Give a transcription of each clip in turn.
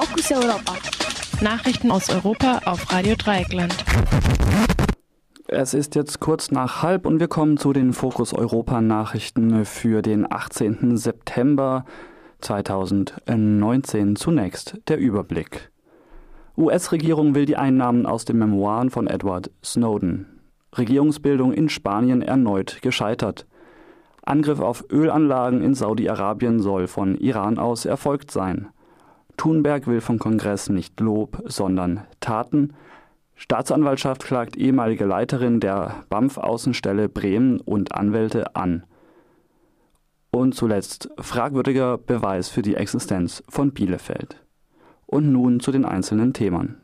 Fokus Europa. Nachrichten aus Europa auf Radio Dreieckland. Es ist jetzt kurz nach halb und wir kommen zu den Fokus Europa Nachrichten für den 18. September 2019. Zunächst der Überblick. US-Regierung will die Einnahmen aus den Memoiren von Edward Snowden. Regierungsbildung in Spanien erneut gescheitert. Angriff auf Ölanlagen in Saudi-Arabien soll von Iran aus erfolgt sein. Thunberg will vom Kongress nicht Lob, sondern Taten. Staatsanwaltschaft klagt ehemalige Leiterin der BAMF-Außenstelle Bremen und Anwälte an. Und zuletzt fragwürdiger Beweis für die Existenz von Bielefeld. Und nun zu den einzelnen Themen.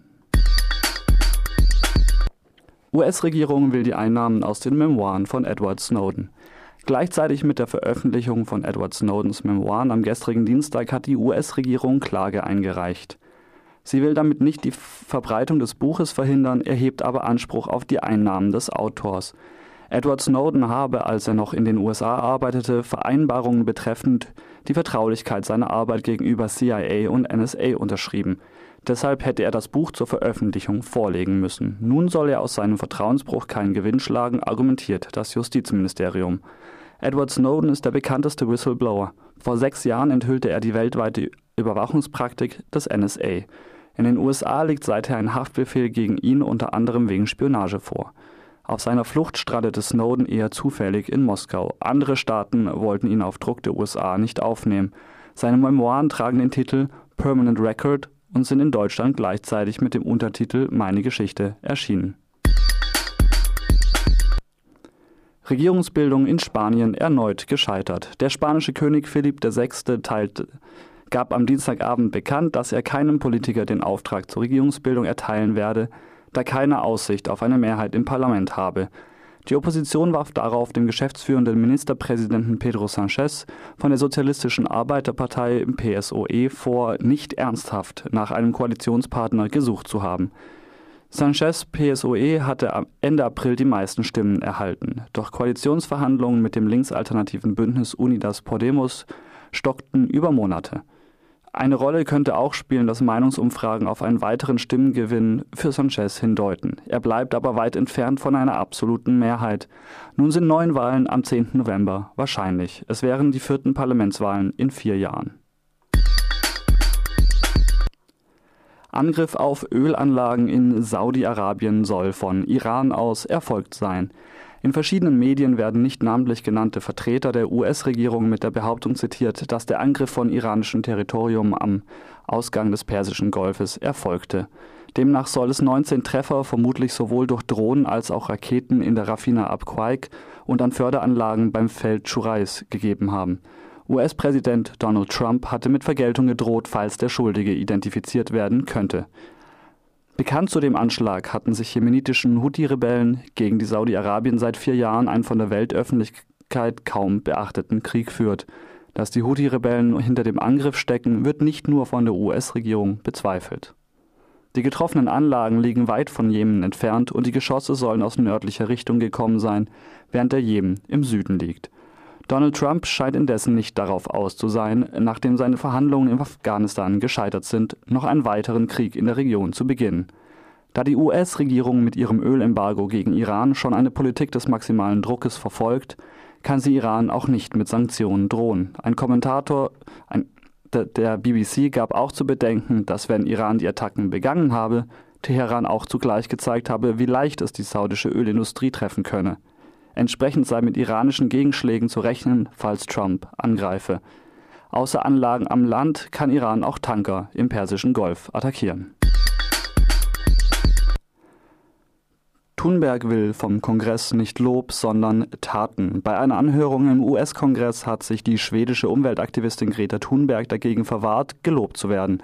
US-Regierung will die Einnahmen aus den Memoiren von Edward Snowden. Gleichzeitig mit der Veröffentlichung von Edward Snowdens Memoiren am gestrigen Dienstag hat die US-Regierung Klage eingereicht. Sie will damit nicht die Verbreitung des Buches verhindern, erhebt aber Anspruch auf die Einnahmen des Autors. Edward Snowden habe, als er noch in den USA arbeitete, Vereinbarungen betreffend die Vertraulichkeit seiner Arbeit gegenüber CIA und NSA unterschrieben. Deshalb hätte er das Buch zur Veröffentlichung vorlegen müssen. Nun soll er aus seinem Vertrauensbruch keinen Gewinn schlagen, argumentiert das Justizministerium. Edward Snowden ist der bekannteste Whistleblower. Vor sechs Jahren enthüllte er die weltweite Überwachungspraktik des NSA. In den USA liegt seither ein Haftbefehl gegen ihn unter anderem wegen Spionage vor. Auf seiner Flucht strandete Snowden eher zufällig in Moskau. Andere Staaten wollten ihn auf Druck der USA nicht aufnehmen. Seine Memoiren tragen den Titel Permanent Record und sind in Deutschland gleichzeitig mit dem Untertitel Meine Geschichte erschienen. Regierungsbildung in Spanien erneut gescheitert. Der spanische König Philipp VI. Teilt, gab am Dienstagabend bekannt, dass er keinem Politiker den Auftrag zur Regierungsbildung erteilen werde, da keine Aussicht auf eine Mehrheit im Parlament habe. Die Opposition warf darauf dem geschäftsführenden Ministerpräsidenten Pedro Sanchez von der Sozialistischen Arbeiterpartei PSOE vor, nicht ernsthaft nach einem Koalitionspartner gesucht zu haben. Sanchez PSOE hatte Ende April die meisten Stimmen erhalten. Doch Koalitionsverhandlungen mit dem linksalternativen Bündnis Unidas Podemos stockten über Monate. Eine Rolle könnte auch spielen, dass Meinungsumfragen auf einen weiteren Stimmengewinn für Sanchez hindeuten. Er bleibt aber weit entfernt von einer absoluten Mehrheit. Nun sind neun Wahlen am 10. November wahrscheinlich. Es wären die vierten Parlamentswahlen in vier Jahren. Angriff auf Ölanlagen in Saudi-Arabien soll von Iran aus erfolgt sein. In verschiedenen Medien werden nicht namentlich genannte Vertreter der US-Regierung mit der Behauptung zitiert, dass der Angriff von iranischem Territorium am Ausgang des Persischen Golfes erfolgte. Demnach soll es 19 Treffer vermutlich sowohl durch Drohnen als auch Raketen in der Rafina Abqaiq und an Förderanlagen beim Feld Shurais gegeben haben. US-Präsident Donald Trump hatte mit Vergeltung gedroht, falls der Schuldige identifiziert werden könnte. Bekannt zu dem Anschlag hatten sich jemenitischen Houthi-Rebellen gegen die Saudi-Arabien seit vier Jahren einen von der Weltöffentlichkeit kaum beachteten Krieg führt. Dass die Houthi-Rebellen hinter dem Angriff stecken, wird nicht nur von der US-Regierung bezweifelt. Die getroffenen Anlagen liegen weit von Jemen entfernt und die Geschosse sollen aus nördlicher Richtung gekommen sein, während der Jemen im Süden liegt. Donald Trump scheint indessen nicht darauf aus zu sein, nachdem seine Verhandlungen in Afghanistan gescheitert sind, noch einen weiteren Krieg in der Region zu beginnen. Da die US-Regierung mit ihrem Ölembargo gegen Iran schon eine Politik des maximalen Druckes verfolgt, kann sie Iran auch nicht mit Sanktionen drohen. Ein Kommentator ein, der BBC gab auch zu bedenken, dass wenn Iran die Attacken begangen habe, Teheran auch zugleich gezeigt habe, wie leicht es die saudische Ölindustrie treffen könne. Entsprechend sei mit iranischen Gegenschlägen zu rechnen, falls Trump angreife. Außer Anlagen am Land kann Iran auch Tanker im Persischen Golf attackieren. Thunberg will vom Kongress nicht Lob, sondern Taten. Bei einer Anhörung im US-Kongress hat sich die schwedische Umweltaktivistin Greta Thunberg dagegen verwahrt, gelobt zu werden.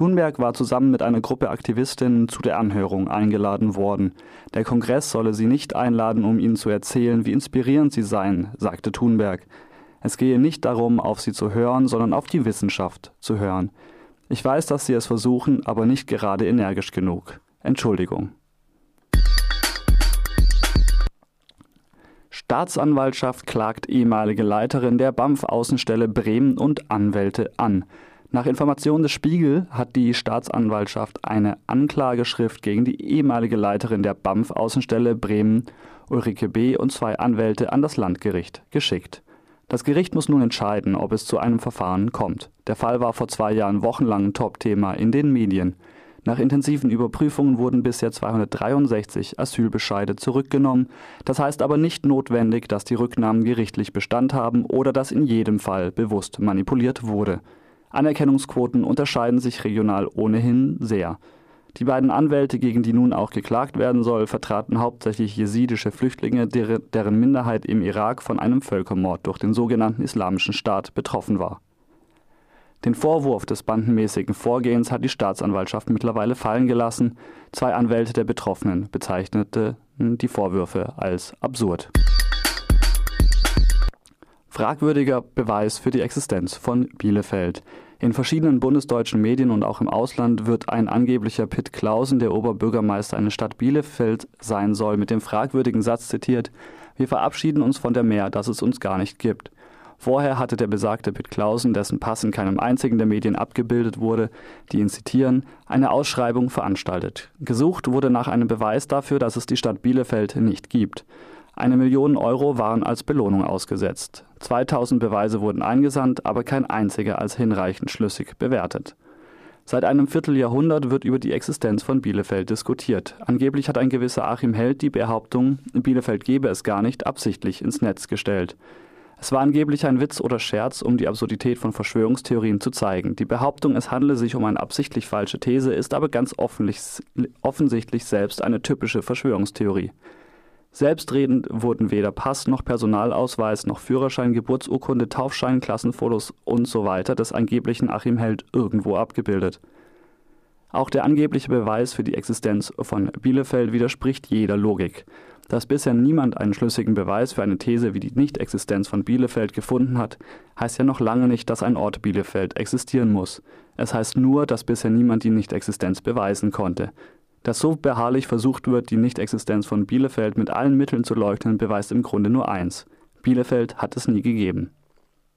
Thunberg war zusammen mit einer Gruppe Aktivistinnen zu der Anhörung eingeladen worden. Der Kongress solle sie nicht einladen, um ihnen zu erzählen, wie inspirierend sie seien, sagte Thunberg. Es gehe nicht darum, auf sie zu hören, sondern auf die Wissenschaft zu hören. Ich weiß, dass sie es versuchen, aber nicht gerade energisch genug. Entschuldigung. Staatsanwaltschaft klagt ehemalige Leiterin der BAMF-Außenstelle Bremen und Anwälte an. Nach Informationen des Spiegel hat die Staatsanwaltschaft eine Anklageschrift gegen die ehemalige Leiterin der BAMF Außenstelle Bremen, Ulrike B. und zwei Anwälte an das Landgericht geschickt. Das Gericht muss nun entscheiden, ob es zu einem Verfahren kommt. Der Fall war vor zwei Jahren wochenlang Top-Thema in den Medien. Nach intensiven Überprüfungen wurden bisher 263 Asylbescheide zurückgenommen. Das heißt aber nicht notwendig, dass die Rücknahmen gerichtlich Bestand haben oder dass in jedem Fall bewusst manipuliert wurde. Anerkennungsquoten unterscheiden sich regional ohnehin sehr. Die beiden Anwälte, gegen die nun auch geklagt werden soll, vertraten hauptsächlich jesidische Flüchtlinge, deren Minderheit im Irak von einem Völkermord durch den sogenannten Islamischen Staat betroffen war. Den Vorwurf des bandenmäßigen Vorgehens hat die Staatsanwaltschaft mittlerweile fallen gelassen. Zwei Anwälte der Betroffenen bezeichneten die Vorwürfe als absurd. Fragwürdiger Beweis für die Existenz von Bielefeld. In verschiedenen bundesdeutschen Medien und auch im Ausland wird ein angeblicher Pitt Clausen, der Oberbürgermeister einer Stadt Bielefeld sein soll, mit dem fragwürdigen Satz zitiert: Wir verabschieden uns von der Mehr, dass es uns gar nicht gibt. Vorher hatte der besagte Pitt Clausen, dessen Pass in keinem einzigen der Medien abgebildet wurde, die ihn zitieren, eine Ausschreibung veranstaltet. Gesucht wurde nach einem Beweis dafür, dass es die Stadt Bielefeld nicht gibt. Eine Million Euro waren als Belohnung ausgesetzt. 2000 Beweise wurden eingesandt, aber kein einziger als hinreichend schlüssig bewertet. Seit einem Vierteljahrhundert wird über die Existenz von Bielefeld diskutiert. Angeblich hat ein gewisser Achim Held die Behauptung, Bielefeld gebe es gar nicht, absichtlich ins Netz gestellt. Es war angeblich ein Witz oder Scherz, um die Absurdität von Verschwörungstheorien zu zeigen. Die Behauptung, es handle sich um eine absichtlich falsche These, ist aber ganz offensichtlich selbst eine typische Verschwörungstheorie. Selbstredend wurden weder Pass noch Personalausweis noch Führerschein, Geburtsurkunde, Taufschein, Klassenfotos und so weiter des angeblichen Achim Held irgendwo abgebildet. Auch der angebliche Beweis für die Existenz von Bielefeld widerspricht jeder Logik. Dass bisher niemand einen schlüssigen Beweis für eine These wie die Nichtexistenz von Bielefeld gefunden hat, heißt ja noch lange nicht, dass ein Ort Bielefeld existieren muss. Es heißt nur, dass bisher niemand die Nichtexistenz beweisen konnte. Dass so beharrlich versucht wird, die Nichtexistenz von Bielefeld mit allen Mitteln zu leugnen, beweist im Grunde nur eins. Bielefeld hat es nie gegeben.